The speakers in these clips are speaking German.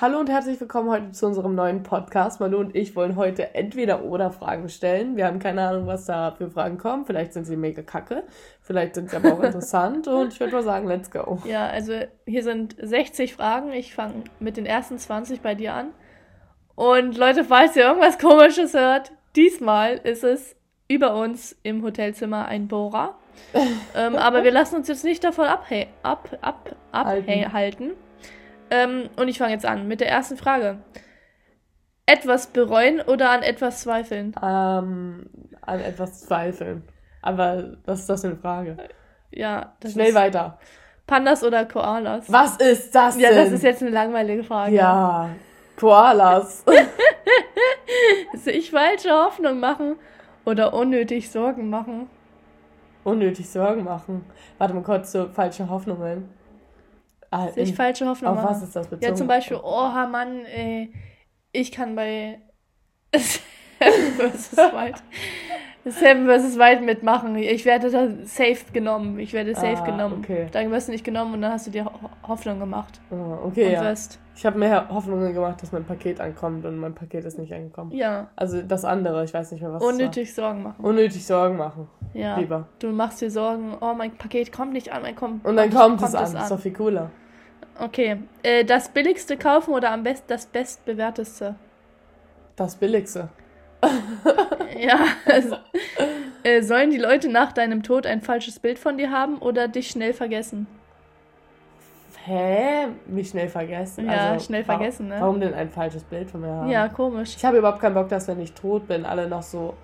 Hallo und herzlich willkommen heute zu unserem neuen Podcast. Manu und ich wollen heute entweder oder Fragen stellen. Wir haben keine Ahnung, was da für Fragen kommen. Vielleicht sind sie mega kacke, vielleicht sind sie aber auch interessant und ich würde mal sagen, let's go. Ja, also hier sind 60 Fragen. Ich fange mit den ersten 20 bei dir an. Und Leute, falls ihr irgendwas Komisches hört, diesmal ist es über uns im Hotelzimmer ein Bohrer. ähm, aber wir lassen uns jetzt nicht davon abhalten. Ab, ab, abhalten. Ähm, und ich fange jetzt an mit der ersten Frage. Etwas bereuen oder an etwas zweifeln? Ähm, an etwas zweifeln. Aber was ist das für eine Frage? Ja, das Schnell ist weiter. Pandas oder Koalas? Was ist das denn? Ja, das ist jetzt eine langweilige Frage. Ja, Koalas. Sich falsche Hoffnung machen oder unnötig Sorgen machen? Unnötig Sorgen machen. Warte mal kurz, so falsche Hoffnungen. Ah, Sich in- falsche Hoffnung Auf machen. was ist das bezogen? Ja, zum Beispiel, oh Mann, ey, ich kann bei Seven vs. Wild Seven vs. Wild mitmachen. Ich werde da safe genommen. Ich werde safe Ah, genommen. okay. Dann wirst du nicht genommen und dann hast du dir Ho Hoffnung gemacht. Ah, okay, und ja. Ich habe mir Hoffnungen gemacht, dass mein Paket ankommt und mein Paket ist nicht angekommen. Ja, Also das andere, ich weiß nicht mehr, was unnötig Sorgen machen. Unnötig Sorgen machen. Ja. Lieber. Du machst dir Sorgen, oh, mein Paket kommt nicht an, mein kommt. Und dann kommt, es an. Ist doch viel cooler. Okay. Äh, das billigste kaufen oder am besten das bestbewerteste? Das Billigste. Ja. Also, äh, sollen die Leute nach deinem Tod ein falsches Bild von dir haben oder dich schnell vergessen? Hä? Mich schnell vergessen? Ja, schnell warum- vergessen, ne? Warum denn ein falsches Bild von mir haben? Ja, komisch. Ich habe überhaupt keinen Bock, dass wenn ich tot bin, alle noch so,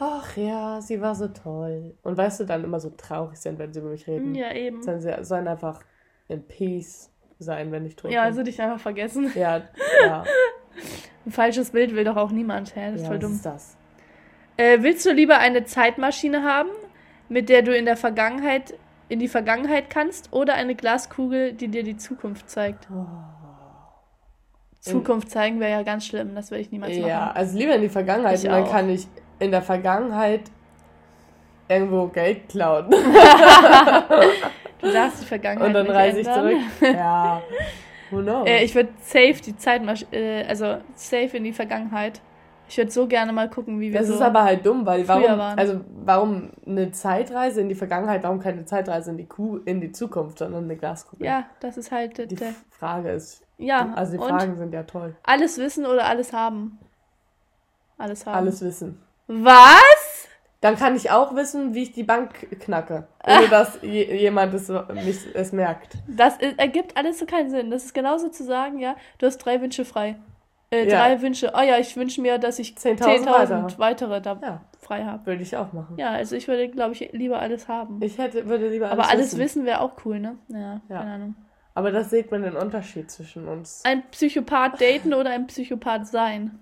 ach ja, sie war so toll. Und weißt du, dann immer so traurig sind, wenn sie über mich reden. Ja, eben. Sollen sie sollen einfach in Peace sein, wenn ich tot Ja, bin. also dich einfach vergessen. Ja, ja. Ein falsches Bild will doch auch niemand. Hä? Das ist ja, voll was dumm. ist das? Äh, willst du lieber eine Zeitmaschine haben, mit der du in der Vergangenheit in die Vergangenheit kannst, oder eine Glaskugel, die dir die Zukunft zeigt? Oh. Zukunft zeigen wäre ja ganz schlimm. Das will ich niemals machen. Ja, also lieber in die Vergangenheit Ich und dann auch. kann ich in der Vergangenheit irgendwo Geld klauen. Du darfst die Vergangenheit und dann reise ich zurück. Ja. Who knows? Äh, ich würde safe die Zeitmaschine, äh, also safe in die Vergangenheit. Ich würde so gerne mal gucken, wie wir das so. ist aber halt dumm, weil warum, waren. also warum eine Zeitreise in die Vergangenheit, warum keine Zeitreise in die Kuh, in die Zukunft, sondern eine Glaskugel? ja, das ist halt. Die der Frage ist, ja, also die Fragen sind ja toll. alles wissen oder alles haben? Alles haben. Alles wissen. Was? Dann kann ich auch wissen, wie ich die Bank knacke, ohne dass je, jemand es, mich, es merkt. Das ist, ergibt alles so keinen Sinn. Das ist genauso zu sagen, ja, du hast drei Wünsche frei. Äh, Ja. drei Wünsche. Oh ja, ich wünsche mir, dass ich 10.000 10.000 weitere da Ja, frei habe. würde ich auch machen. Ja, also ich würde, glaube ich, lieber alles haben. Ich hätte, würde lieber alles Aber alles wissen. wissen wäre auch cool, ne? Ja, Ja. keine Ahnung. Aber das sieht man den Unterschied zwischen uns. Ein Psychopath daten oder ein Psychopath sein?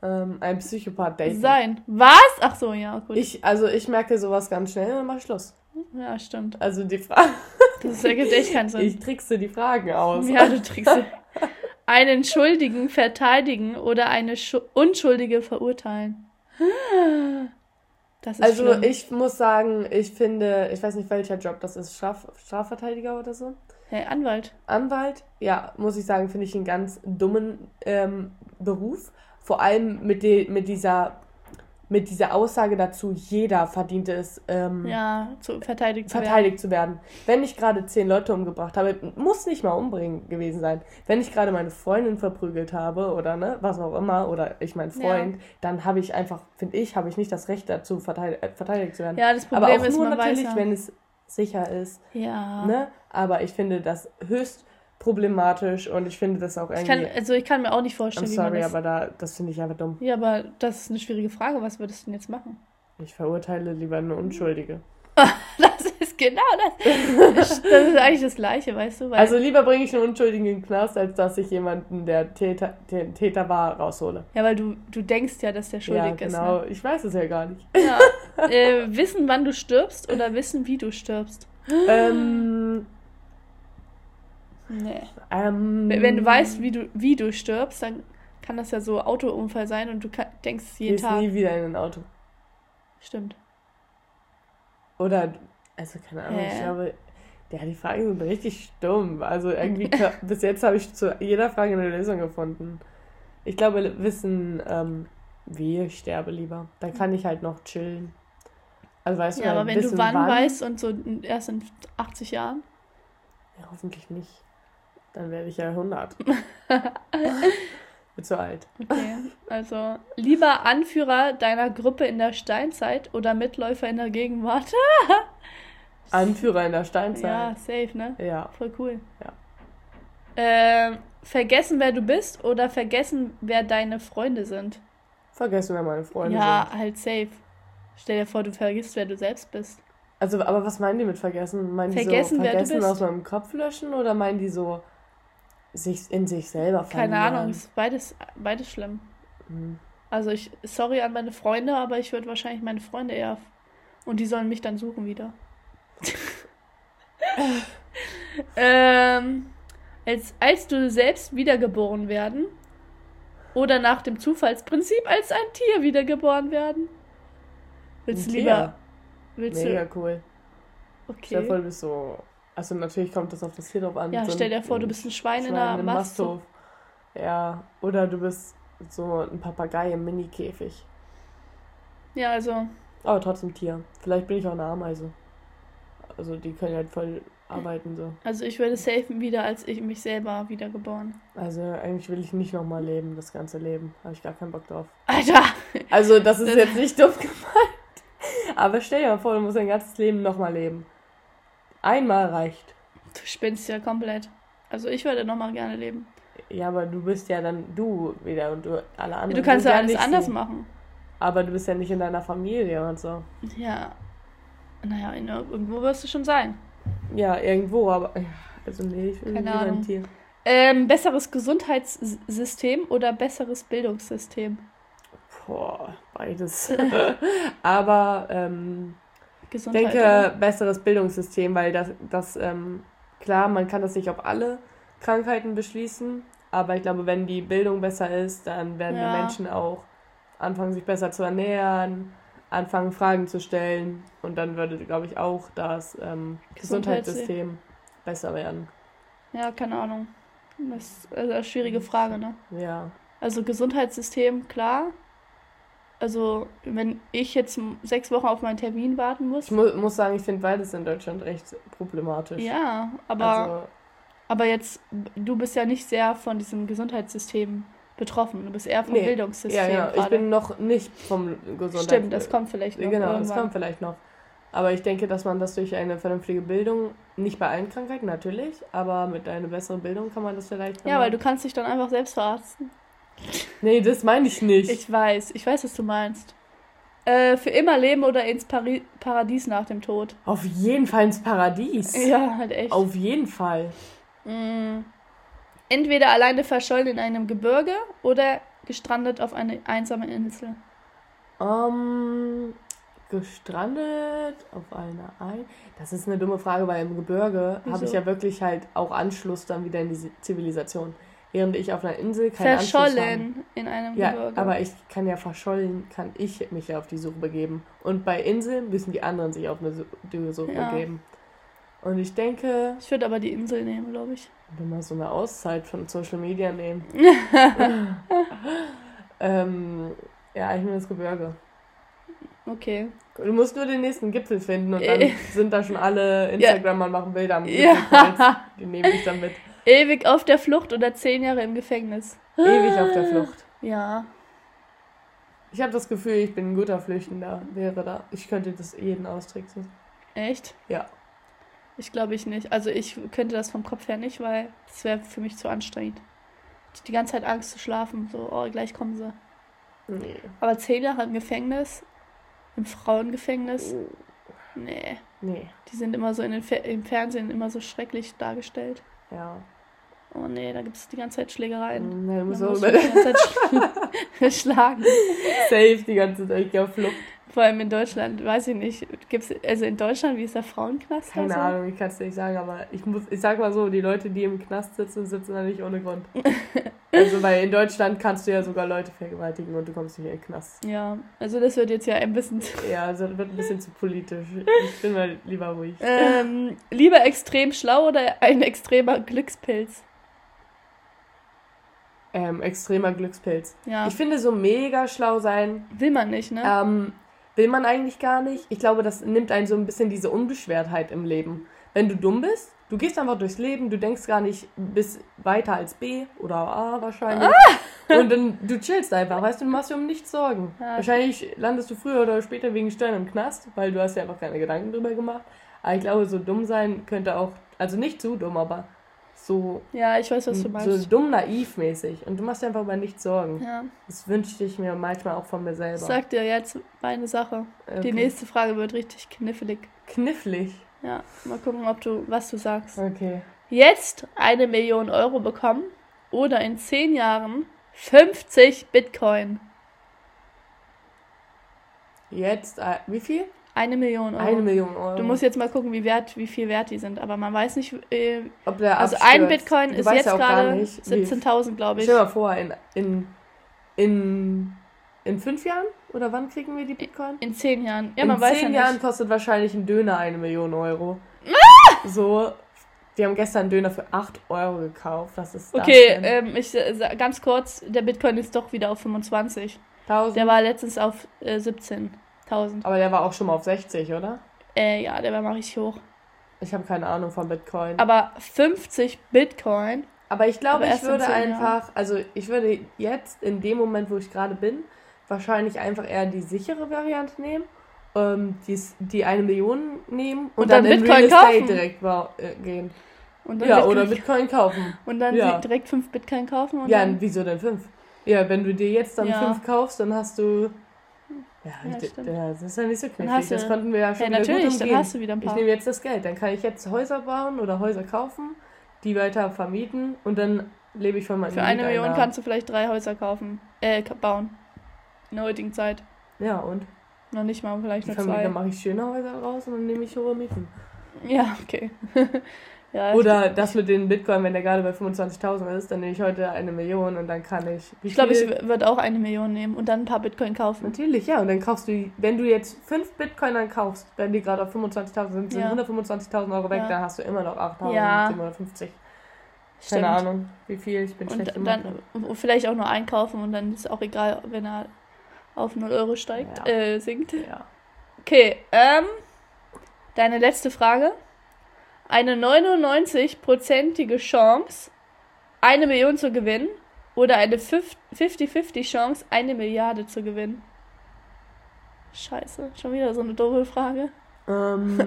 Ähm, ein Psychopath daten. Sein. Was? Ach so, ja, gut. Ich, also ich merke sowas ganz schnell und dann mach ich Schluss. ja, stimmt. Also die Frage. Das ergibt echt keinen Sinn. Ich trickse die Fragen aus. ja, du trickst. Einen Schuldigen verteidigen oder eine Schu Unschuldige verurteilen? Das ist Also schlimm. ich muss sagen, ich finde, ich weiß nicht welcher Job das ist, Straf, Strafverteidiger oder so. Hey, Anwalt. Anwalt, ja, muss ich sagen, finde ich einen ganz dummen ähm, Beruf. Vor allem mit, de, mit, dieser, mit dieser Aussage dazu, jeder verdient es, ähm, Ja, zu, verteidigt zu werden. verteidigt zu werden. Wenn ich gerade zehn Leute umgebracht habe, muss nicht mal umbringen gewesen sein. Wenn ich gerade meine Freundin verprügelt habe oder ne, was auch immer, oder ich mein Freund, dann habe ich einfach, finde ich, habe ich nicht das Recht dazu, verteidigt, äh, verteidigt zu werden. Ja, das Aber Problem auch ist, nur natürlich, weiß ja. wenn es sicher ist. Ja. Ne? Aber ich finde das höchst problematisch und ich finde das auch Ich irgendwie. kann, also ich kann mir auch nicht I'm vorstellen, wie man sorry, das... aber da, das finde ich einfach dumm. Ja, aber das ist eine schwierige Frage. Was würdest du denn jetzt machen? Ich verurteile lieber eine Unschuldige. Das ist genau das. Das ist eigentlich das Gleiche, weißt du? Also lieber bringe ich einen Unschuldigen in den Knast, als dass ich jemanden, der Täter, der Täter war, raushole. ja, weil du, du denkst ja, dass der schuldig ja, ist. genau. Ne? Ich weiß es ja gar nicht. Ja. äh, wissen, wann du stirbst oder wissen, wie du stirbst? ähm, Nee. ähm, Wenn du weißt, wie du, wie du stirbst, dann kann das ja so Autounfall sein und du ka- denkst jeden gehst Tag. nie wieder in ein Auto. Stimmt. Oder, also keine Ahnung, ich Hä? glaube, Ja, die Fragen sind richtig stumm. Also irgendwie, bis jetzt habe ich zu jeder Frage eine Lösung gefunden. Ich glaube, wissen, ähm, wie ich sterbe lieber. Dann kann ich halt noch chillen. Also weißt ja, du, aber wenn du wann, wann weißt und so erst in 80 Jahren? Ja, hoffentlich nicht. Dann werde ich ja 100. Bin zu alt. Okay, also lieber Anführer deiner Gruppe in der Steinzeit oder Mitläufer in der Gegenwart? Anführer in der Steinzeit. Ja, safe, ne? Ja. Voll cool. Ja. Ähm, vergessen, wer du bist oder vergessen, wer deine Freunde sind? Vergessen, wer meine Freunde ja, sind. Ja, halt safe. Stell dir vor, du vergisst, wer du selbst bist. Also, aber was meinen die mit vergessen? Meinen vergessen, die so vergessen aus meinem Kopf löschen oder meinen die so sich in sich selber verlieren? Keine Ahnung, ist beides, beides schlimm. Mhm. Also ich, sorry an meine Freunde, aber ich würde wahrscheinlich meine Freunde eher und die sollen mich dann suchen wieder. ähm, als, als du selbst wiedergeboren werden oder nach dem Zufallsprinzip als ein Tier wiedergeboren werden? Willst du lieber. Willst Mega du? cool. Okay. Stell du bist so. Also natürlich kommt das auf das Tier drauf an. Ja, so stell dir vor, du bist ein Schwein, Schwein in einer Masthof. Ja, oder du bist so ein Papagei im Mini-Käfig. Ja, also. Aber trotzdem Tier. Vielleicht bin ich auch eine Ameise. Also die können halt voll arbeiten so. Also ich würde safen wieder, als ich mich selber wiedergeboren. Also eigentlich will ich nicht nochmal leben, das ganze Leben. Habe ich gar keinen Bock drauf. Alter! Also das ist jetzt nicht dumm gemeint. Aber stell dir mal vor, du musst dein ganzes Leben nochmal leben. Einmal reicht. Du spinnst ja komplett. Also ich würde nochmal gerne leben. Ja, aber du bist ja dann du wieder und du alle anderen. Du kannst ja alles anders sehen. machen. Aber du bist ja nicht in deiner Familie und so. Ja. Naja, irgendwo wirst du schon sein. Ja, irgendwo, aber. Also nee, ich will Keine Ahnung. Tier. Ähm, besseres Gesundheitssystem oder besseres Bildungssystem? Boah, beides. aber ähm, ich denke, besseres Bildungssystem, weil das, das ähm, klar, man kann das nicht auf alle Krankheiten beschließen, aber ich glaube, wenn die Bildung besser ist, dann werden ja. die Menschen auch anfangen, sich besser zu ernähren, anfangen, Fragen zu stellen und dann würde, glaube ich, auch das ähm, Gesundheitssystem besser werden. Ja, keine Ahnung. Das ist eine schwierige Frage, ne? Ja. Also Gesundheitssystem, klar. Also, wenn ich jetzt sechs Wochen auf meinen Termin warten muss. Ich mu muss sagen, ich finde beides in Deutschland recht problematisch. Ja, aber, also, aber jetzt, du bist ja nicht sehr von diesem Gesundheitssystem betroffen. Du bist eher vom nee. Bildungssystem. Ja, ja. ich bin noch nicht vom Gesundheitssystem. Stimmt, das kommt vielleicht noch. Genau, irgendwann. das kommt vielleicht noch. Aber ich denke, dass man das durch eine vernünftige Bildung, nicht bei allen Krankheiten natürlich, aber mit einer besseren Bildung kann man das vielleicht. Ja, weil du kannst dich dann einfach selbst verarzten. Nee, das meine ich nicht. Ich weiß, ich weiß, was du meinst. Äh, für immer leben oder ins Pari Paradies nach dem Tod? Auf jeden Fall ins Paradies. Ja, halt echt. Auf jeden Fall. Mhm entweder alleine verschollen in einem Gebirge oder gestrandet auf eine einsame Insel? Um, gestrandet auf einer Ein. Das ist eine dumme Frage, weil im Gebirge habe ich ja wirklich halt auch Anschluss dann wieder in die Zivilisation. Während ich auf einer Insel keinen verschollen in einem ja, Gebirge. Aber ich kann ja verschollen, kann ich mich ja auf die Suche begeben. Und bei Inseln müssen die anderen sich auf eine Suche ja. begeben. Und ich denke. Ich würde aber die Insel nehmen, glaube ich. Wenn mal so eine Auszeit von Social Media nehmen. ähm, ja, ich nehme das Gebirge. Okay. Du musst nur den nächsten Gipfel finden und dann sind da schon alle Instagramer und machen Bilder am Ja. Die nehme ich dann mit. Ewig auf der Flucht oder zehn Jahre im Gefängnis. Ewig auf der Flucht. Ja. Ich habe das Gefühl, ich bin ein guter Flüchtender. Wäre da. Ich könnte das jeden austricksen. Echt? Ja. Ich glaube ich nicht. Also ich könnte das vom Kopf her nicht, weil das wäre für mich zu anstrengend. Die ganze Zeit Angst zu schlafen, so, oh, gleich kommen sie. Nee. Aber zehn Jahre im Gefängnis, im Frauengefängnis, oh. nee. Nee. Die sind immer so in den Fer im Fernsehen immer so schrecklich dargestellt. Ja. Oh nee, da gibt es die ganze Zeit Schlägereien. Nee, du musst auch die ganze Zeit schlagen. Safe die ganze Zeit, ich auf Flucht. Vor allem in Deutschland, weiß ich nicht. Gibt's, also in Deutschland, wie ist der Frauenknast? Keine also? Ahnung, ich kann es nicht sagen, aber ich muss, ich sag mal so, die Leute, die im Knast sitzen, sitzen da nicht ohne Grund. also, weil in Deutschland kannst du ja sogar Leute vergewaltigen und du kommst nicht in den Knast. Ja, also das wird jetzt ja ein bisschen. Ja, also das wird ein bisschen zu politisch. Ich bin mal lieber ruhig. Ähm, lieber extrem schlau oder ein extremer Glückspilz? Ähm, extremer Glückspilz. Ja. Ich finde, so mega schlau sein Will man nicht, ne? ähm, will man eigentlich gar nicht. Ich glaube, das nimmt einen so ein bisschen diese Unbeschwertheit im Leben. Wenn du dumm bist, du gehst einfach durchs Leben, du denkst gar nicht bis weiter als B oder A wahrscheinlich. Ah! Und dann du chillst einfach, weißt du, du machst dir um nichts Sorgen. Ja. Wahrscheinlich landest du früher oder später wegen Steuern im Knast, weil du hast ja einfach keine Gedanken drüber gemacht. Aber ich glaube, so dumm sein könnte auch, also nicht zu dumm, aber so, ja, ich weiß, was du so meinst. dumm naiv mäßig. Und du machst dir einfach über nichts Sorgen. Ja. Das wünschte ich mir manchmal auch von mir selber. Ich sag dir jetzt eine Sache. Die Okay. nächste Frage wird richtig knifflig. Knifflig. Ja, mal gucken, ob du, was du sagst. Okay. Jetzt eine Million Euro bekommen oder in zehn Jahren 50 Bitcoin. Jetzt, äh, wie viel? Eine Million Euro. Eine Million Euro. Du musst jetzt mal gucken, wie, wert, wie viel wert die sind. Aber man weiß nicht, äh, Ob der also abstürzt. ein Bitcoin Du ist jetzt ja gerade nicht, wie- 17.000, glaube ich. Stell dir mal vor, in, in, in, in fünf Jahren? Oder wann kriegen wir die Bitcoin? In zehn Jahren. Ja, in man ja zehn nicht. Jahren kostet wahrscheinlich ein Döner eine Million Euro. So, wir haben gestern einen Döner für 8 Euro gekauft. Was ist das Okay, ähm, ich äh, ganz kurz, der Bitcoin ist doch wieder auf 25. 1000? Der war letztens auf äh, 17.000. Aber der war auch schon mal auf 60, oder? Äh, ja, der war mal richtig hoch. Ich habe keine Ahnung von Bitcoin. Aber 50 Bitcoin, Aber ich glaube, Aber ich würde einfach, also ich würde jetzt in dem Moment, wo ich gerade bin, wahrscheinlich einfach eher die sichere Variante nehmen, ähm, dies, die eine Million nehmen und, Und dann, dann in Bitcoin Real Estate kaufen. direkt äh, gehen. und dann, Ja, Bitcoin, oder Bitcoin kaufen. und dann ja. direkt 5 Bitcoin kaufen und Ja, wieso denn fünf? Ja, wenn du dir jetzt dann Ja. fünf kaufst, dann hast du. Ja, Ja, ich- stimmt. ja das ist ja nicht so Dann knifflig. Das konnten wir ja schon Ja, natürlich, gut dann hast du wieder ein Ich paar. nehme jetzt das Geld, dann kann ich jetzt Häuser bauen oder Häuser kaufen, die weiter vermieten und dann lebe ich von meinen Für eine Million kannst du vielleicht drei Häuser kaufen, äh, bauen. In der heutigen Zeit. Ja, und? Noch nicht mal, vielleicht Die nur Familie zwei. mache ich schöne Häuser raus und dann nehme ich hohe Mieten. Ja, okay. ja, Oder das mit den Bitcoin, wenn der gerade bei 25.000 ist, dann nehme ich heute eine Million und dann kann ich. Ich glaube, ich würde auch eine Million nehmen und dann ein paar Bitcoin kaufen. Natürlich, ja. Und dann kaufst du, wenn du jetzt fünf Bitcoin dann kaufst, wenn die gerade auf 25.000 sind, sind Ja. 125.000 Euro weg, Ja. dann hast du immer noch 8.750. Ja. Keine Stimmt. Ahnung, wie viel, ich bin schlecht Und im dann Mathe. vielleicht auch nur einkaufen und dann ist auch egal, wenn er auf 0 Euro steigt, Ja. äh, sinkt. Ja. Okay, ähm, deine letzte Frage. Eine 99-prozentige Chance, eine Million zu gewinnen oder eine 50-50 Chance, eine Milliarde zu gewinnen? Scheiße, schon wieder so eine doofe Frage. Ähm,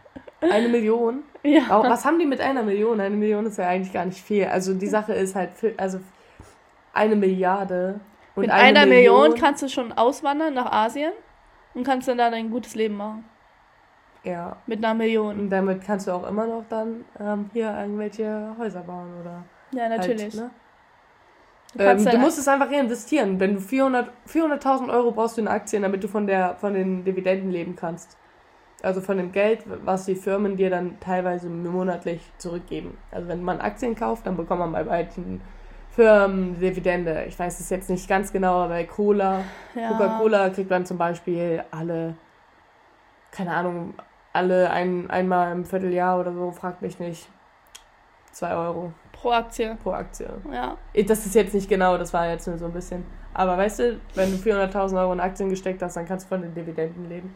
eine Million. Ja. Aber was haben die mit einer Million? Eine Million ist ja eigentlich gar nicht viel. Also die Sache ist halt, also eine Milliarde. Und Mit eine einer Million kannst du schon auswandern nach Asien und kannst dann da ein gutes Leben machen. Ja. Mit einer Million. Und damit kannst du auch immer noch dann ähm, hier irgendwelche Häuser bauen oder. Ja, natürlich. Halt, ne? Du ähm, du musst es einfach reinvestieren. Wenn du 400 400.000 Euro brauchst du in Aktien, damit du von, der, von den Dividenden leben kannst. Also von dem Geld, was die Firmen dir dann teilweise monatlich zurückgeben. Also wenn man Aktien kauft, dann bekommt man bei beiden Firmen Dividende. Ich weiß es jetzt nicht ganz genau, aber bei Cola, ja. Coca-Cola kriegt man zum Beispiel alle, keine Ahnung, alle ein, einmal im Vierteljahr oder so, fragt mich nicht, 2 Euro Pro Aktie. pro Aktie. Ja. Das ist jetzt nicht genau, das war jetzt nur so ein bisschen. Aber weißt du, wenn du 400.000 Euro in Aktien gesteckt hast, dann kannst du von den Dividenden leben.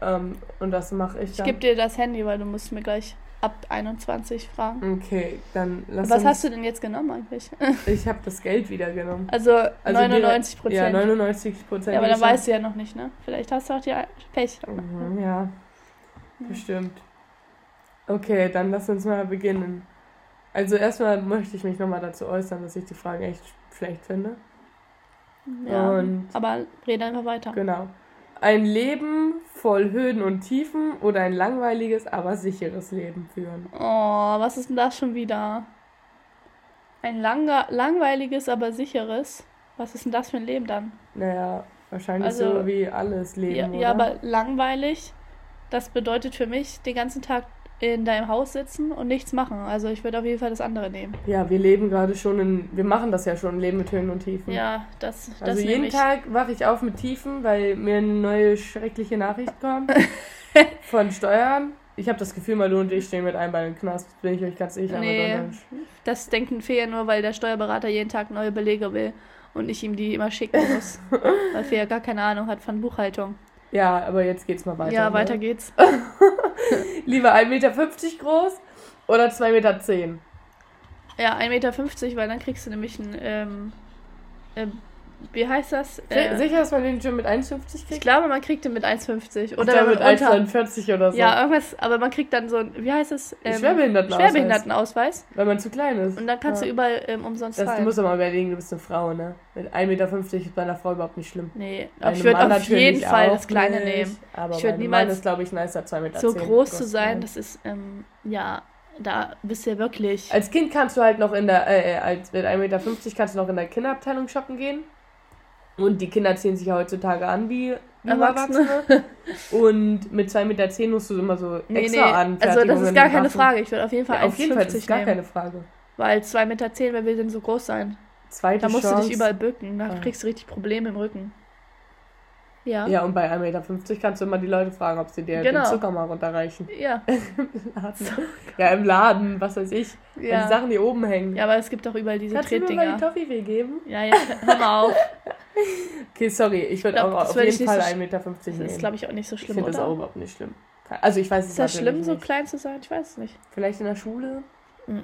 Ähm, und das mache ich Ich dann. gebe dir das Handy, weil du musst mir gleich ab 21 fragen. okay, dann lass Was hast du denn jetzt genommen eigentlich? Ich habe das Geld wieder genommen. Also, Also 99% Ja, Prozent. 99 Prozent. Ja, aber dann weißt du ja noch nicht, ne? Vielleicht hast du auch die Pech. Mhm, ja, bestimmt. Okay, dann lass uns mal beginnen. Also erstmal möchte ich mich nochmal dazu äußern, dass ich die Fragen echt schlecht finde. Ja. Und aber rede einfach weiter. genau. Ein Leben voll Höhen und Tiefen oder ein langweiliges, aber sicheres Leben führen. Oh, was ist denn das schon wieder? Ein langer, langweiliges, aber sicheres. Was ist denn das für ein Leben dann? Naja, Wahrscheinlich also, so wie alles Leben. Ja, oder? ja, aber langweilig, das bedeutet für mich den ganzen Tag in deinem Haus sitzen und nichts machen. Also ich würde auf jeden Fall das andere nehmen. Ja, wir leben gerade schon in, wir machen das ja schon, leben mit Höhen und Tiefen. Ja, das, das Also jeden ich. Tag wache ich auf mit Tiefen, weil mir eine neue schreckliche Nachricht kommt von Steuern. Ich habe das Gefühl, Malu und ich stehen mit einem Bein im Knast, bin ich euch ganz sicher. Nee, das denken Fee ja nur, weil der Steuerberater jeden Tag neue Belege will und ich ihm die immer schicken muss. weil Fee ja gar keine Ahnung hat von Buchhaltung. Ja, aber jetzt geht's mal weiter. Ja, ne? weiter geht's. Lieber 1,50 Meter groß oder 2,10 Meter? Ja, 1,50 Meter, weil dann kriegst du nämlich ein ähm, äh, wie heißt das? Äh, Sicher, dass man den schon mit 1,50 kriegt? Ich glaube, man kriegt den mit 1,50. Oder ja, mit 1,49 oder so. Ja, irgendwas, aber man kriegt dann so ein, wie heißt das? Ähm, Schwerbehindertenausweis. Schwerbehindertenausweis. Weil man zu klein ist. Und dann kannst ja. du überall ähm, umsonst das, Du musst aber mal überlegen, du bist eine Frau, ne? Mit 1,50 Meter ist bei einer Frau überhaupt nicht schlimm. Nee, aber ich würde auf jeden Fall das Kleine nicht, nehmen. Aber ich würde niemals. ist, glaube ich, nicer, 2,10 Meter. So groß zu sein, das ist, ähm, ja, da bist du ja wirklich. Als Kind kannst du halt noch in der, äh, äh als mit 1,50 Meter kannst du noch in der Kinderabteilung shoppen gehen. Und die Kinder ziehen sich ja heutzutage an wie Erwachsene. Erwachsene. Und mit 2,10 Meter musst du immer so nee, extra nee. an. Also das ist gar keine Frage. Ich würde auf jeden Fall ja, Auf jeden Fall, das ist gar keine Frage. Weil 2,10 Meter, wer will denn so groß sein? Zweite da musst Chance. du dich überall bücken. Da kriegst du richtig Probleme im Rücken. Ja. Ja, und bei 1,50 Meter kannst du immer die Leute fragen, ob sie dir genau. den Zucker mal runterreichen. Ja. ja, im Laden, was weiß ich. Ja. Die Sachen, die oben hängen. Ja, aber es gibt doch überall diese Kannst Tretdinger. Kannst du mir mal die Toffee geben? Ja, ja, hör mal auf. okay, sorry, ich würde auch auf jeden Fall so 1,50 Meter nehmen. Das ist, glaube ich, auch nicht so schlimm, Ich finde das auch überhaupt nicht schlimm. Also ich weiß es Ist das schlimm, so klein zu sein? Ich weiß es nicht. Vielleicht in der Schule? Mm -mm.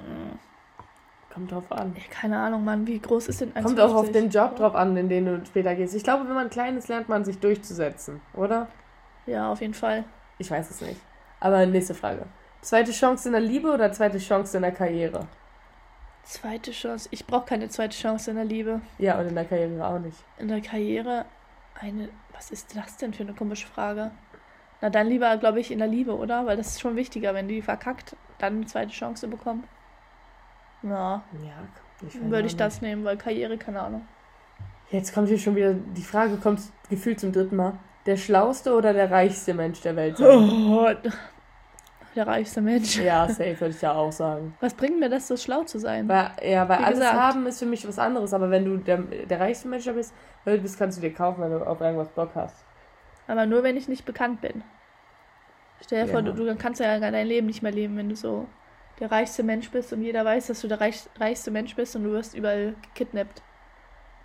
Kommt drauf an. Ja, keine Ahnung, Mann, wie groß ist denn 1,50? Kommt auch auf den Job drauf an, in den du später gehst. Ich glaube, wenn man klein ist, lernt man sich durchzusetzen, oder? Ja, auf jeden Fall. Ich weiß es nicht. Aber nächste Frage. Zweite Chance in der Liebe oder zweite Chance in der Karriere? Zweite Chance. Ich brauche keine zweite Chance in der Liebe. Ja, und in der Karriere auch nicht. In der Karriere eine. Was ist das denn für eine komische Frage? Na, dann lieber, glaube ich, in der Liebe, oder? Weil das ist schon wichtiger, wenn die verkackt, dann eine zweite Chance bekommen. Ja. Ja, ich Würde ich das nehmen, weil Karriere, keine Ahnung. Jetzt kommt hier schon wieder, die Frage kommt gefühlt zum dritten Mal. Der schlauste oder der reichste Mensch der Welt Oh, der reichste Mensch. Ja, safe würde ich ja auch sagen. Was bringt mir das, so schlau zu sein? Weil, ja, weil Wie alles gesagt. haben ist für mich was anderes. Aber wenn du der, der reichste Mensch bist, bist, kannst du dir kaufen, wenn du auf irgendwas Bock hast. Aber nur, wenn ich nicht bekannt bin. Stell dir ja. vor, du, du kannst ja dein Leben nicht mehr leben, wenn du so der reichste Mensch bist und jeder weiß, dass du der reich, reichste Mensch bist und du wirst überall gekidnappt.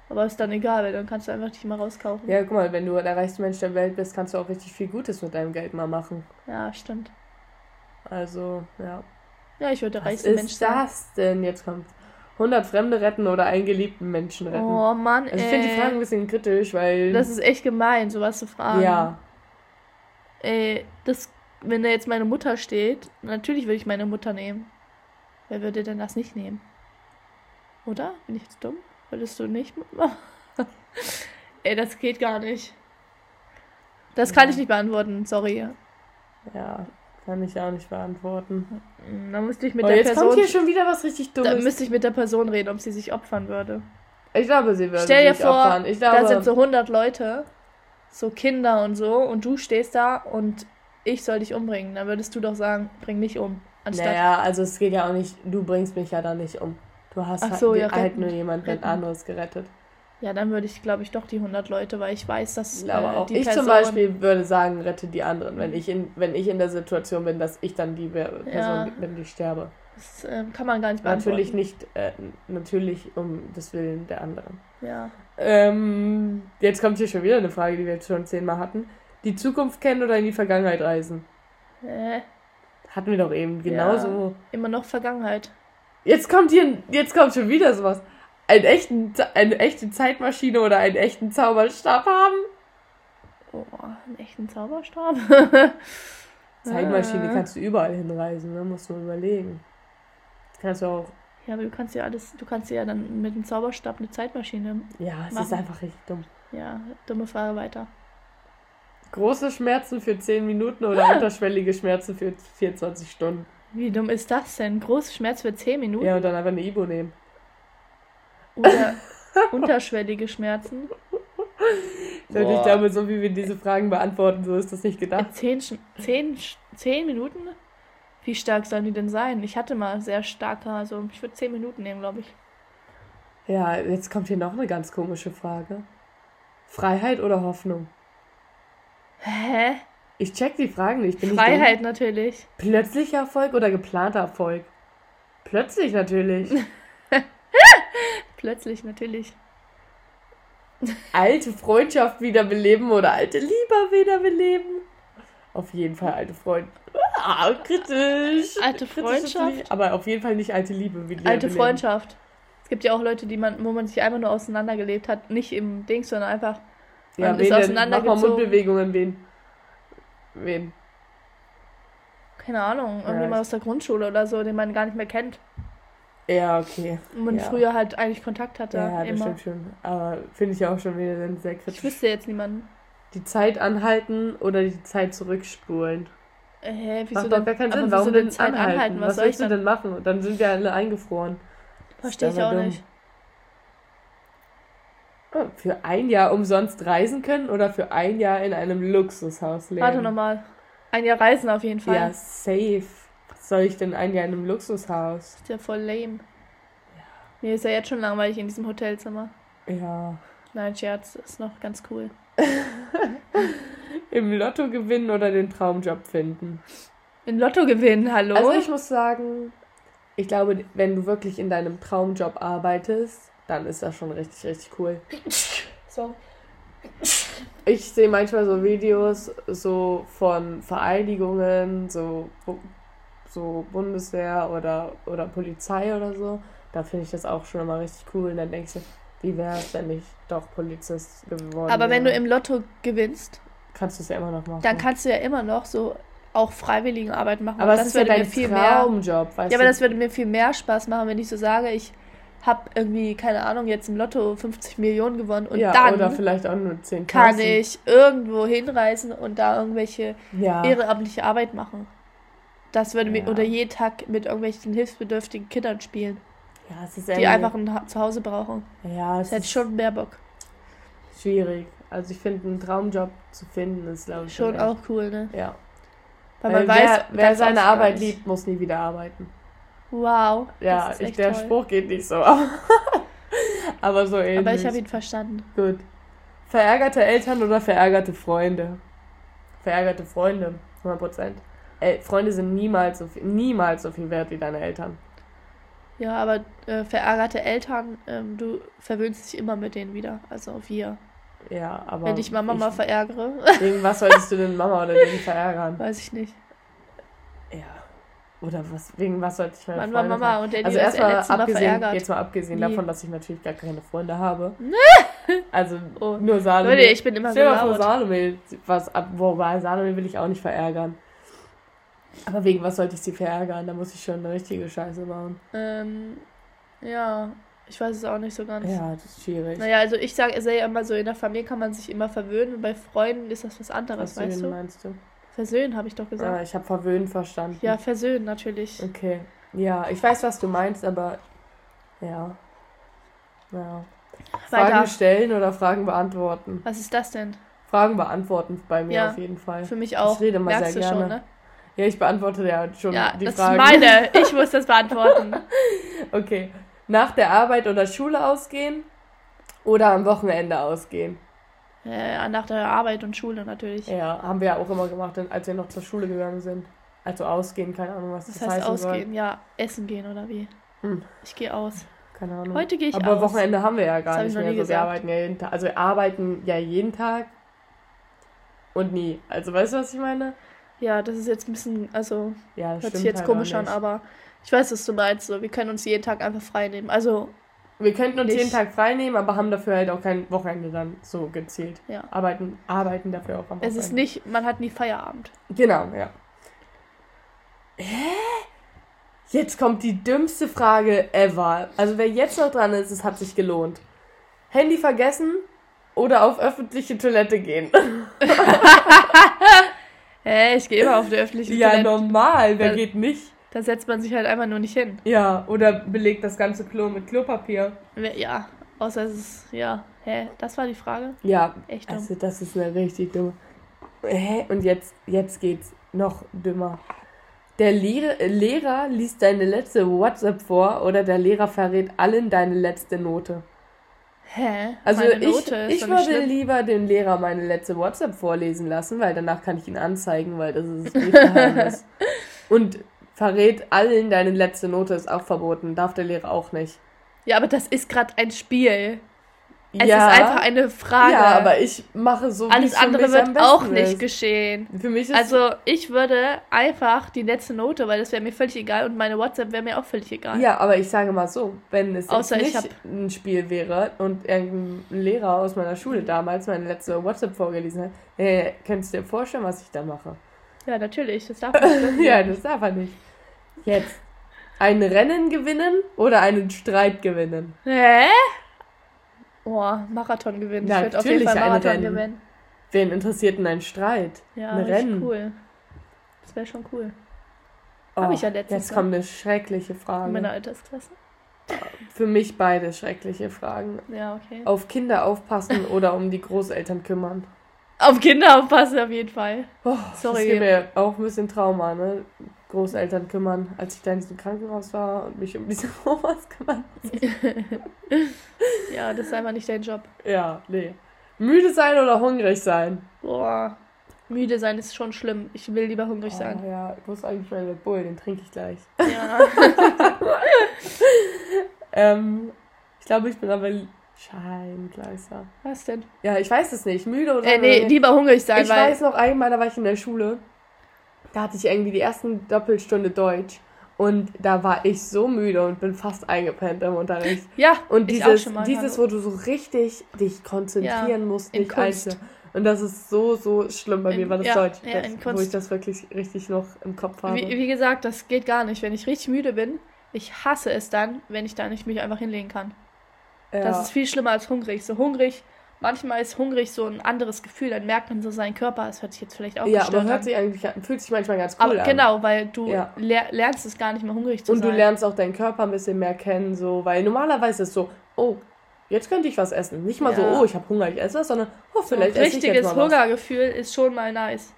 Aber ist dann egal, weil dann kannst du einfach nicht mal rauskaufen. Ja, guck mal, wenn du der reichste Mensch der Welt bist, kannst du auch richtig viel Gutes mit deinem Geld mal machen. Ja, stimmt. Also, ja. Ja, ich würde der reichste Mensch sein. Was ist das denn? Jetzt kommt 100 Fremde retten oder einen geliebten Menschen retten. Oh Mann, also Ich finde die Frage ein bisschen kritisch, weil... Das ist echt gemein, sowas zu fragen. Ja. Ey, das wenn da jetzt meine Mutter steht, natürlich würde ich meine Mutter nehmen. Wer würde denn das nicht nehmen? Oder? Bin ich jetzt dumm? Würdest du nicht? Ey, das geht gar nicht. Das kann ich nicht beantworten, sorry. Ja, kann ich auch nicht beantworten. Dann müsste ich mit oh, der jetzt Person. Jetzt kommt hier schon wieder was richtig Dummes. Dann müsste ich mit der Person reden, ob sie sich opfern würde. Ich glaube, sie würde Stell dir sich vor, opfern. Ich glaube, da sind so 100 Leute, so Kinder und so, und du stehst da und ich soll dich umbringen, dann würdest du doch sagen, bring mich um. Anstatt naja, also es geht ja auch nicht, du bringst mich ja dann nicht um. Du hast Ach so, halt, ja, halt nur jemand anderes gerettet. Ja, dann würde ich, glaube ich, doch die 100 Leute, weil ich weiß, dass äh, auch. die Ich Person zum Beispiel würde sagen, rette die anderen, wenn ich in, wenn ich in der Situation bin, dass ich dann die Person ja. bin, die sterbe. Das äh, kann man gar nicht beantworten. Natürlich nicht, äh, natürlich um des Willen der anderen. Ja. Ähm, jetzt kommt hier schon wieder eine Frage, die wir jetzt schon zehnmal hatten. Die Zukunft kennen oder in die Vergangenheit reisen? Hä? Hatten wir doch eben, genauso. Ja, immer noch Vergangenheit. Jetzt kommt hier, jetzt kommt schon wieder sowas. Einen echten, eine echte Zeitmaschine oder einen echten Zauberstab haben? Oh, einen echten Zauberstab? Zeitmaschine kannst du überall hinreisen, ne? Musst du überlegen. kannst du auch. Ja, aber du kannst ja alles, du kannst ja dann mit dem Zauberstab eine Zeitmaschine. Ja, es machen. ist einfach richtig dumm. Ja, dumme Frage weiter. Große Schmerzen für 10 Minuten oder unterschwellige Schmerzen für 24 Stunden. Wie dumm ist das denn? Große Schmerzen für 10 Minuten? Ja, und dann einfach eine Ibo nehmen. Oder unterschwellige Schmerzen. Und ich glaube, so wie wir diese Fragen beantworten, so ist das nicht gedacht. Zehn, zehn, zehn Minuten? Wie stark sollen die denn sein? Ich hatte mal sehr starke, also ich würde zehn Minuten nehmen, glaube ich. Ja, jetzt kommt hier noch eine ganz komische Frage. Freiheit oder Hoffnung? Hä? Ich check die Fragen nicht. Bin Freiheit natürlich. Plötzlicher Erfolg oder geplanter Erfolg? Plötzlich natürlich. Plötzlich natürlich. Alte Freundschaft wiederbeleben oder alte Liebe wiederbeleben? Auf jeden Fall alte Freund. Ah, kritisch. Alte Freundschaft. Aber auf jeden Fall nicht alte Liebe wiederbeleben. Alte Freundschaft. Es gibt ja auch Leute, die man, wo man sich einfach nur auseinandergelebt hat. Nicht im Ding, sondern einfach. Ja, wen ist auseinandergezogen. Mach mal Mundbewegungen, wen? Wen? Keine Ahnung. Irgendjemand ja, aus der Grundschule oder so, den man gar nicht mehr kennt. Ja, okay. Und man ja. früher halt eigentlich Kontakt hatte. Ja, das immer. stimmt schon. Aber finde ich auch schon wieder sehr kritisch. Ich wüsste jetzt niemanden. Die Zeit anhalten oder die Zeit zurückspulen? Äh, hä, wieso Macht doch gar keinen Sinn. Warum denn Zeit anhalten? anhalten? Was, Was soll willst du denn machen? Dann sind wir alle eingefroren. Verstehe ich auch dumm. nicht. Oh, für ein Jahr umsonst reisen können oder für ein Jahr in einem Luxushaus leben? Warte nochmal. Ein Jahr reisen auf jeden Fall. Ja, safe soll ich denn ein Jahr in einem Luxushaus? ist ja voll lame. Ja. Mir ist ja jetzt schon langweilig in diesem Hotelzimmer. Ja. Nein, Scherz, ist noch ganz cool. Im Lotto gewinnen oder den Traumjob finden? Im Lotto gewinnen, hallo? Also ich muss sagen, ich glaube, wenn du wirklich in deinem Traumjob arbeitest, dann ist das schon richtig, richtig cool. So. Ich sehe manchmal so Videos so von Vereinigungen, so so Bundeswehr oder, oder Polizei oder so, da finde ich das auch schon immer richtig cool. Und dann denkst du, wie wäre es, wenn ich doch Polizist geworden Aber wenn du im Lotto gewinnst, kannst du es ja immer noch machen. Dann kannst du ja immer noch so auch freiwillige Arbeit machen. Aber das ist würde ja dein mir viel Traumjob, weißt Ja, aber das würde mir viel mehr Spaß machen, wenn ich so sage, ich habe irgendwie, keine Ahnung, jetzt im Lotto 50 Millionen gewonnen und ja, dann oder vielleicht auch nur 10 kann ich irgendwo hinreisen und da irgendwelche ja. ehrenamtliche Arbeit machen. Das würde ja. mir, oder jeden Tag mit irgendwelchen hilfsbedürftigen Kindern spielen. Ja, es ist Die einfach ein Zuhause brauchen. Ja, es hätte schon mehr Bock. Schwierig. Also ich finde, einen Traumjob zu finden, ist, glaube ich, schon, schon auch cool, ne? Ja. Weil, Weil man wer, weiß, wer seine Arbeit liebt, muss nie wieder arbeiten. Wow. Ja, ich, der toll. Spruch geht nicht so. aber so ähnlich. Aber ich habe ihn verstanden. Gut. Verärgerte Eltern oder verärgerte Freunde? Verärgerte Freunde, 100 Prozent. Freunde sind niemals so viel, niemals so viel wert wie deine Eltern. Ja, aber äh, verärgerte Eltern, ähm, du verwöhnst dich immer mit denen wieder. Also wir. Ja, aber. Wenn ich Mama ich, mal verärgere. Wegen was solltest du denn Mama oder den verärgern? Weiß ich nicht. Ja. Oder was, wegen was sollte ich meine Mann, Freunde Mama und Also erstmal abgesehen, jetzt mal abgesehen Wie? davon, dass ich natürlich gar keine Freunde habe. also oh. nur Salome. Leute, ich bin immer so laut. Salome, was, wobei Salome will ich auch nicht verärgern. Aber wegen was sollte ich sie verärgern? Da muss ich schon eine richtige Scheiße bauen. Ähm, ja, ich weiß es auch nicht so ganz. Ja, das ist schwierig. Naja, also ich sage, ich ja immer so, in der Familie kann man sich immer verwöhnen und bei Freunden ist das was anderes, was weißt du? meinst du? Versöhnen, habe ich doch gesagt. Ah, ich habe verwöhnen verstanden. Ja, versöhnen natürlich. Okay. Ja, ich weiß, was du meinst, aber ja. Ja. Weiter. Fragen stellen oder Fragen beantworten? Was ist das denn? Fragen beantworten bei mir ja, auf jeden Fall. Für mich auch. Ich rede mal Merkst sehr gerne. Schon, ne? Ja, ich beantworte ja schon ja, die das Fragen. Das ist meine. Ich muss das beantworten. okay. Nach der Arbeit oder Schule ausgehen oder am Wochenende ausgehen? Äh, nach der Arbeit und Schule natürlich. Ja, haben wir ja auch immer gemacht, als wir noch zur Schule gegangen sind. Also ausgehen, keine Ahnung, was, was das heißt. ausgehen? Soll. Ja, essen gehen oder wie? Hm. Ich gehe aus. Keine Ahnung. Heute gehe ich Aber aus. Aber Wochenende haben wir ja gar das nicht mehr. So, wir arbeiten ja jeden Tag. Also wir arbeiten ja jeden Tag und nie. Also weißt du, was ich meine? Ja, das ist jetzt ein bisschen, also ja, hört sich jetzt halt komisch an, aber ich weiß, was du meinst. So, wir können uns jeden Tag einfach frei nehmen. Also wir könnten uns nicht. jeden Tag frei nehmen, aber haben dafür halt auch kein Wochenende dann so gezählt. Ja. Arbeiten, arbeiten dafür auch am Wochenende. Es ist nicht, man hat nie Feierabend. Genau, ja. Hä? Jetzt kommt die dümmste Frage ever. Also wer jetzt noch dran ist, es hat sich gelohnt. Handy vergessen oder auf öffentliche Toilette gehen? Hä, ich gehe immer auf die öffentliche ja, Toilette. Ja, normal, wer da, geht nicht? Da setzt man sich halt einfach nur nicht hin. Ja, oder belegt das ganze Klo mit Klopapier. Ja, Außer es ist, ja, hä, das war die Frage? Ja, Echt dumm. also das ist eine richtig dumme. Hä? Und jetzt, jetzt geht's noch dümmer. Der Lehrer, Lehrer liest deine letzte WhatsApp vor oder der Lehrer verrät allen deine letzte Note. Hä? Also ich, ich würde lieber den Lehrer meine letzte WhatsApp vorlesen lassen, weil danach kann ich ihn anzeigen, weil das ist das Briefgeheimnis. Und verrät allen deine letzte Note ist auch verboten, darf der Lehrer auch nicht. Ja, aber das ist gerade ein Spiel. Es ja, ist einfach eine Frage. Ja, aber ich mache so, Alles andere wird auch nicht ist. geschehen. Für mich ist Also ich würde einfach die letzte Note, weil das wäre mir völlig egal und meine WhatsApp wäre mir auch völlig egal. Ja, aber ich sage mal so, wenn es Außer nicht ein Spiel wäre und irgendein Lehrer aus meiner Schule damals meine letzte WhatsApp vorgelesen hat, äh, könntest du dir vorstellen, was ich da mache? Ja, natürlich, das darf nicht. ja, das darf er nicht. Jetzt. Ein Rennen gewinnen oder einen Streit gewinnen? Hä? Oh, Marathon gewinnen. Ich würde auf jeden Fall Marathon Rennen. gewinnen. Wen interessiert denn ein Streit? Ja, ein Rennen. cool. Das wäre schon cool. Oh, Hab ich ja letztens, Jetzt kommt eine schreckliche In Frage. meiner Altersklasse. Für mich beide schreckliche Fragen. Ja, okay. Auf Kinder aufpassen oder um die Großeltern kümmern? Auf Kinder aufpassen auf jeden Fall. Oh, Sorry. Das gibt mir auch ein bisschen Trauma, ne? Großeltern kümmern, als ich da in diesem Krankenhaus war und mich um diese Omas kümmern. Ja, das ist einfach nicht dein Job. Ja, nee. Müde sein oder hungrig sein? Boah. Müde sein ist schon schlimm. Ich will lieber hungrig Oh, sein. ja, ist eigentlich mein Red Bull? Den trinke ich gleich. Ja. Ähm, ich glaube, ich bin aber Scheingleiser. Was denn? Ja, ich weiß es nicht. Müde oder Äh, nee, lieber hungrig sein, Ich weiß noch einmal, da war ich in der Schule. Da hatte ich irgendwie die ersten Doppelstunde Deutsch. Und da war ich so müde und bin fast eingepennt im Unterricht. Ja, Und ich auch dieses, schon mal. dieses, wo du so richtig dich konzentrieren Ja, musst, nicht einzeln. Und das ist so, so schlimm. Bei In- mir war das ja, Deutsch, ja, das, wo ich das wirklich richtig noch im Kopf habe. Wie, wie gesagt, das geht gar nicht. Wenn ich richtig müde bin, ich hasse es dann, wenn ich da nicht mich einfach hinlegen kann. ja. Das ist viel schlimmer als hungrig. So hungrig, manchmal ist hungrig so ein anderes Gefühl, dann merkt man so seinen Körper. Das hört sich jetzt vielleicht auch ja, aber hört an. sich eigentlich, fühlt sich manchmal ganz cool Aber an. genau, weil du Ja. ler lernst es gar nicht mehr hungrig zu Und sein. du lernst auch deinen Körper ein bisschen mehr kennen, so, weil normalerweise ist es so, oh, jetzt könnte ich was essen. Nicht mal Ja. so, oh, ich habe Hunger, ich esse was, sondern, oh, so ein vielleicht esse ich jetzt richtiges mal was. Hungergefühl ist schon mal nice.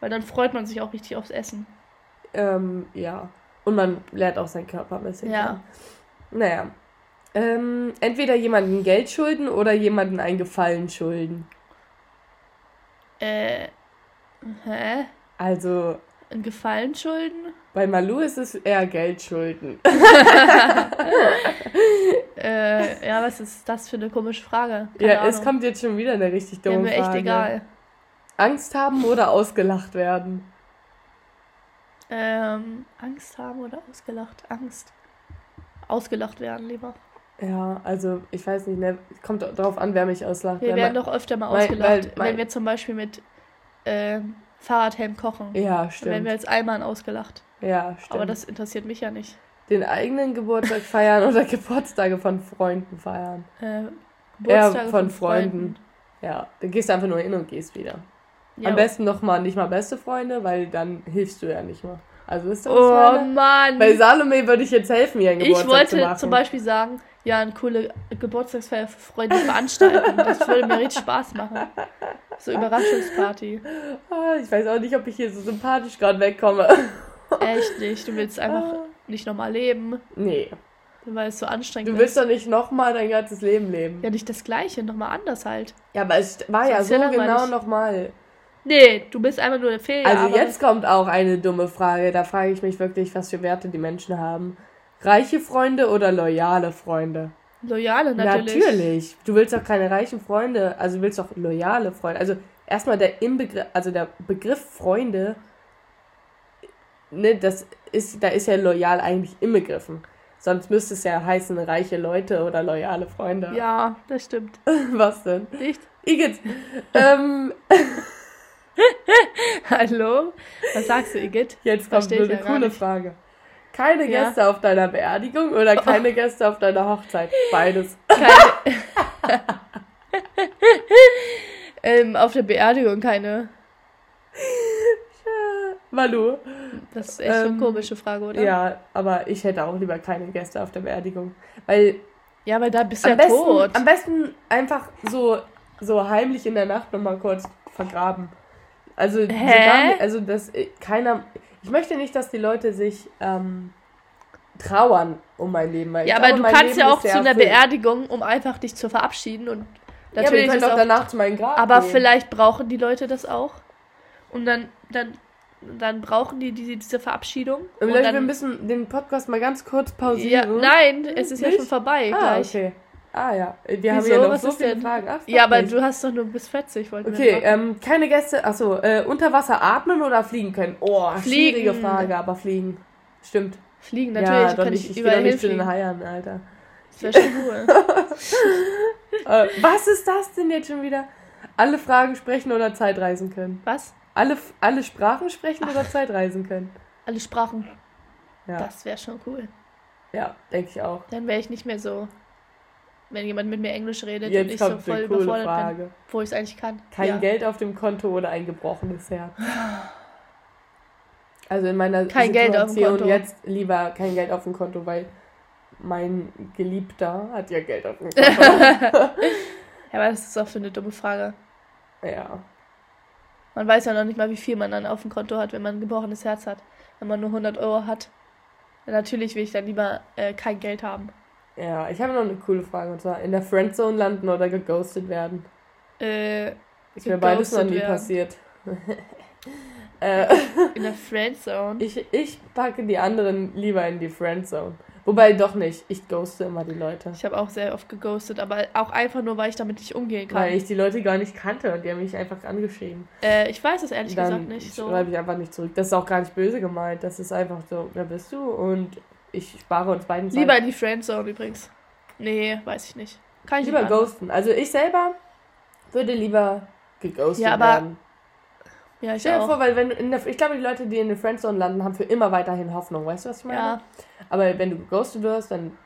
Weil dann freut man sich auch richtig aufs Essen. Ähm, ja. Und man lernt auch seinen Körper ein bisschen Ja. kennen. Naja. Ähm, entweder jemanden Geld schulden oder jemanden einen Gefallen schulden. Äh, hä? Also, Ein Gefallen schulden? bei Malu ist es eher Geld schulden. Äh, ja, was ist das für eine komische Frage? Keine ja, Ahnung. es kommt jetzt schon wieder eine richtig dumme mir echt Frage. egal. Angst haben oder ausgelacht werden? Ähm, Angst haben oder ausgelacht? Angst. Ausgelacht werden lieber. Ja, also, ich weiß nicht, ne, kommt drauf an, wer mich auslacht. Wir werden doch öfter mal ausgelacht, weil- weil- wenn wir zum Beispiel mit ähm, Fahrradhelm kochen. Ja, Dann werden stimmt. wir jetzt einmal ausgelacht. Ja, stimmt. Aber das interessiert mich ja nicht. Den eigenen Geburtstag feiern oder Geburtstage von Freunden feiern. Äh, Geburtstage von Freunden. Ja, dann gehst du einfach nur hin und gehst wieder. Ja. Am besten noch mal nicht mal beste Freunde, weil dann hilfst du ja nicht mal. Also ist das Oh meine? Mann! Bei Salome würde ich jetzt helfen, ihren ich Geburtstag zu wollte machen. zum Beispiel sagen, ja, eine coole Geburtstagsfeier für Freunde veranstalten. das würde mir richtig Spaß machen. So Überraschungsparty. Ah, ich weiß auch nicht, ob ich hier so sympathisch gerade wegkomme. Echt nicht. Du willst einfach nicht nochmal leben, Nee, weil es so anstrengend du ist. willst doch nicht noch mal dein ganzes Leben leben. Ja, nicht das Gleiche, nochmal anders halt. Ja, aber es war ja so ist ja genau langweilig. noch mal. Nee, du bist einfach nur eine Fehler. Also jetzt kommt auch eine dumme Frage. Da frage ich mich wirklich, was für Werte die Menschen haben. Reiche Freunde oder loyale Freunde? Loyale natürlich. Natürlich. Du willst doch keine reichen Freunde, also du willst doch loyale Freunde. Also erstmal der Inbegriff, also der Begriff Freunde, ne, das ist, da ist ja loyal eigentlich inbegriffen. Sonst müsste es ja heißen reiche Leute oder loyale Freunde. Ja, das stimmt. Was denn? Nicht? Igitt, ähm, Hallo? Was sagst du, Igitt? jetzt kommt Versteh eine ja coole. Frage. Keine Ja. Gäste auf deiner Beerdigung oder keine Gäste auf deiner Hochzeit? Beides. Keine. ähm, auf der Beerdigung keine. Malu. Das ist echt so eine Ähm, komische Frage, oder? Ja, aber ich hätte auch lieber keine Gäste auf der Beerdigung. Weil Ja, aber da bist du am ja besten, tot. Am besten einfach so, so heimlich in der Nacht nochmal kurz vergraben. Also, so Hä? nicht, also dass äh, keiner. Ich möchte nicht, dass die Leute sich ähm, trauern um mein Leben. Ja, aber glaube, du kannst Leben ja auch zu einer erfüllt. Beerdigung, um einfach dich zu verabschieden und Ja, aber natürlich könnt ist auch danach zu meinem Grab aber gehen. vielleicht brauchen die Leute das auch und dann dann dann brauchen die diese, diese Verabschiedung Aber und Leute, dann, wir müssen den Podcast mal ganz kurz ja, pausieren. nein, es ist ja Nicht? schon vorbei Ah, gleich. okay. Ah ja, wir haben Wieso? ja noch Was so viele denn? Fragen. Ach, Ja, aber nicht. du hast doch nur bis 40 wollten wir Okay, ähm, keine Gäste. Achso, äh, unter Wasser atmen oder fliegen können? Oh, schwierige Fliegen. Frage, aber fliegen. Stimmt. Fliegen ja, natürlich, doch kann nicht, ich ich gehe doch nicht zu den. Haien, Alter. Das wäre schon cool. Äh, was ist das denn jetzt schon wieder? Alle Fragen sprechen oder Zeitreisen können? Was? Alle, alle Sprachen sprechen oder Zeitreisen können? Alle Sprachen. Ja, Das wäre schon cool. ja denke ich auch. Dann wäre ich nicht mehr so, wenn jemand mit mir Englisch redet und Jetzt ich so voll überfordert bin, Frage. wo ich es eigentlich kann. Kein ja. Geld auf dem Konto oder ein gebrochenes Herz? Also in meiner Kein Geld auf dem Situation Konto. jetzt lieber kein Geld auf dem Konto, weil mein Geliebter hat ja Geld auf dem Konto. Ja, aber das ist auch so eine dumme Frage. ja. Man weiß ja noch nicht mal, wie viel man dann auf dem Konto hat, wenn man ein gebrochenes Herz hat. Wenn man nur 100 Euro hat. Natürlich will ich dann lieber äh, kein Geld haben. Ja, ich habe noch eine coole Frage und zwar in der Friendzone landen oder geghostet werden. Äh, Ist mir beides noch nie werden. passiert. äh, in der Friendzone. ich, ich packe die anderen lieber in die Friendzone. Wobei doch nicht. Ich ghoste immer die Leute. Ich habe auch sehr oft geghostet, aber auch einfach nur, weil ich damit nicht umgehen kann. Weil ich die Leute gar nicht kannte und die haben mich einfach angeschrieben. äh, ich weiß es ehrlich Dann gesagt nicht so. schreibe ich einfach nicht zurück. Das ist auch gar nicht böse gemeint. Das ist einfach so, wer bist du? Und ich spare uns beiden Zeit. Lieber in die Friendzone übrigens. Nee, weiß ich nicht. Kann ich lieber nicht ghosten. Also ich selber würde lieber geghostet Ja, aber werden. Ja, ich Stell dir auch. vor, weil wenn der, ich glaube, die Leute, die in der Friendzone landen, haben für immer weiterhin Hoffnung. Weißt du, was ich meine? ja, Aber wenn du geghostet wirst, dann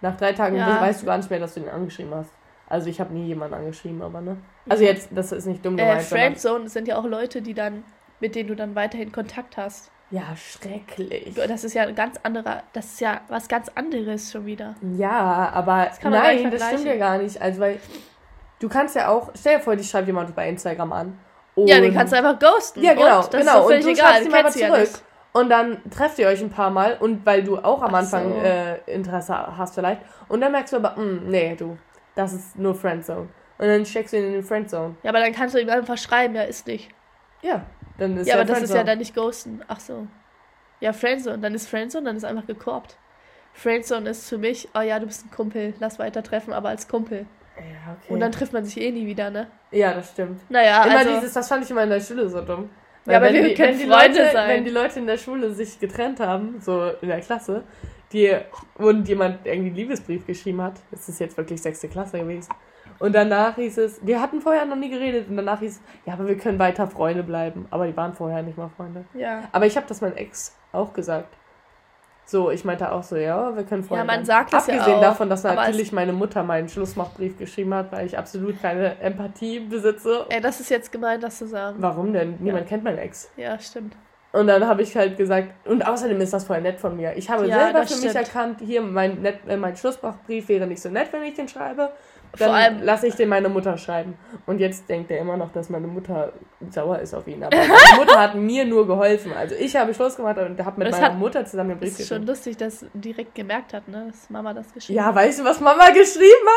nach drei Tagen Ja. weißt du gar nicht mehr, dass du ihn angeschrieben hast. Also ich habe nie jemanden angeschrieben, aber ne? Also jetzt, das ist nicht dumm äh, gemeint. sondern- Friendzone sind ja auch Leute, die dann, mit denen du dann weiterhin Kontakt hast. Ja, schrecklich. Das ist ja ein ganz anderer, das ist ja was ganz anderes schon wieder. Ja, aber nicht nein, das stimmt ja gar nicht. Also weil du kannst ja auch, stell dir vor, die schreibt jemand bei Instagram an. Ja, den und- kannst du einfach ghosten. Ja, genau, und das genau. ist und du egal, schreibst ihm aber ja zurück. nicht. Und dann trefft ihr euch ein paar Mal und weil du auch am Ach Anfang so. äh, Interesse hast vielleicht. Und dann merkst du aber, "Mm, nee, du, das ist nur Friendzone. Und dann steckst du ihn in die Friendzone. Ja, aber dann kannst du ihm einfach schreiben, ja, ist nicht. Ja, dann ist ja, ja aber das ist ja Friendzone. dann nicht ghosten. Ach so. Ja, Friendzone, dann ist Friendzone, dann ist einfach gekorbt. Friendzone ist für mich, oh ja, du bist ein Kumpel, lass weiter treffen, aber als Kumpel. Ja, okay. Und dann trifft man sich eh nie wieder, ne? ja, das stimmt. Naja, immer also, dieses, das fand ich immer in der Schule so dumm. Ja, aber wenn wir die, können die Freunde Leute, sein. Wenn die Leute in der Schule sich getrennt haben, so in der Klasse, die, und jemand irgendwie einen Liebesbrief geschrieben hat, das ist jetzt wirklich sechste Klasse gewesen, und danach hieß es, wir hatten vorher noch nie geredet, und danach hieß es, ja, aber wir können weiter Freunde bleiben. Aber die waren vorher nicht mal Freunde. ja. Aber ich habe das meinem Ex auch gesagt. So, ich meinte auch so, ja, wir können Freunde Ja, man bleiben. sagt das ja Abgesehen auch, davon, dass natürlich meine Mutter meinen Schlussmachbrief geschrieben hat, weil ich absolut keine Empathie besitze. Ey, das ist jetzt gemein, das zu sagen. Warum denn? Niemand kennt meinen Ex. Ja, stimmt. Und dann habe ich halt gesagt, und außerdem ist das voll nett von mir. Ich habe Ja, selber für mich stimmt. erkannt, hier mein, net, äh, mein Schlussbrief wäre nicht so nett, wenn ich den schreibe. Dann lasse ich den meine Mutter schreiben. Und jetzt denkt er immer noch, dass meine Mutter sauer ist auf ihn. Aber meine Mutter hat mir nur geholfen. Also ich habe Schluss gemacht und habe mit Das meiner hat- Mutter zusammen den Brief Das ist schon geschrieben. lustig, dass direkt gemerkt hat, ne, dass Mama das geschrieben Ja, weißt du, was Mama geschrieben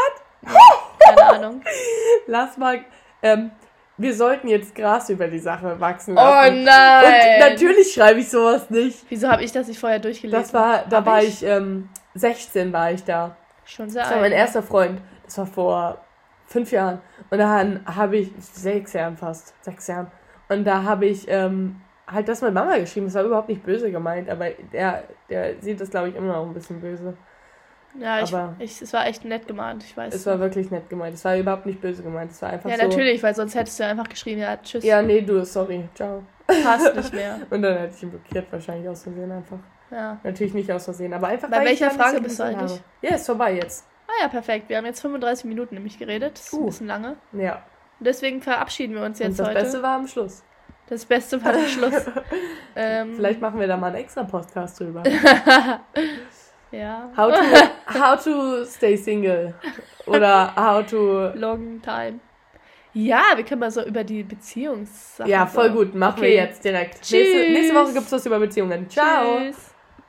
hat? hat. Keine Ahnung. Lass mal, ähm, wir sollten jetzt Gras über die Sache wachsen Oh lassen. nein! Und natürlich schreibe ich sowas nicht. Wieso habe ich das nicht vorher durchgelesen? Das war, da Hab war ich? ich, ähm, 16 war ich da. schon sehr Das war mein alt. erster Freund. Das war vor fünf Jahren. Und dann habe ich, sechs Jahren fast, sechs Jahren. Und da habe ich ähm, halt das mit Mama geschrieben. Das war überhaupt nicht böse gemeint, aber der, der sieht das, glaube ich, immer noch ein bisschen böse. Ja, ich, aber- ich, es war echt nett gemahnt, ich weiß. Es war wirklich nett gemeint. Es war überhaupt nicht böse gemeint. Es war einfach ja, so. natürlich, weil sonst hättest du einfach geschrieben, ja, tschüss, Ja, nee, du, sorry, ciao. passt nicht mehr. Und dann hätte ich ihn blockiert, wahrscheinlich aus Versehen einfach. Ja. Natürlich nicht aus Versehen, aber einfach Bei welcher Frage bist du eigentlich? habe. Ja, ist vorbei jetzt. Ah ja, perfekt. Wir haben jetzt 35 Minuten nämlich geredet. Das ist uh, ein bisschen lange. Ja. Und deswegen verabschieden wir uns jetzt heute. Das Beste war am Schluss. Das Beste war am Schluss. ähm, Vielleicht machen wir da mal einen extra Podcast drüber. ja. How to, how to stay single. Oder how to. Long time. Ja, wir können mal so über die Beziehungssachen. Ja, voll gut. Machen okay. wir jetzt direkt. Tschüss. Nächste, nächste Woche gibt es was über Beziehungen. Ciao. Tschüss.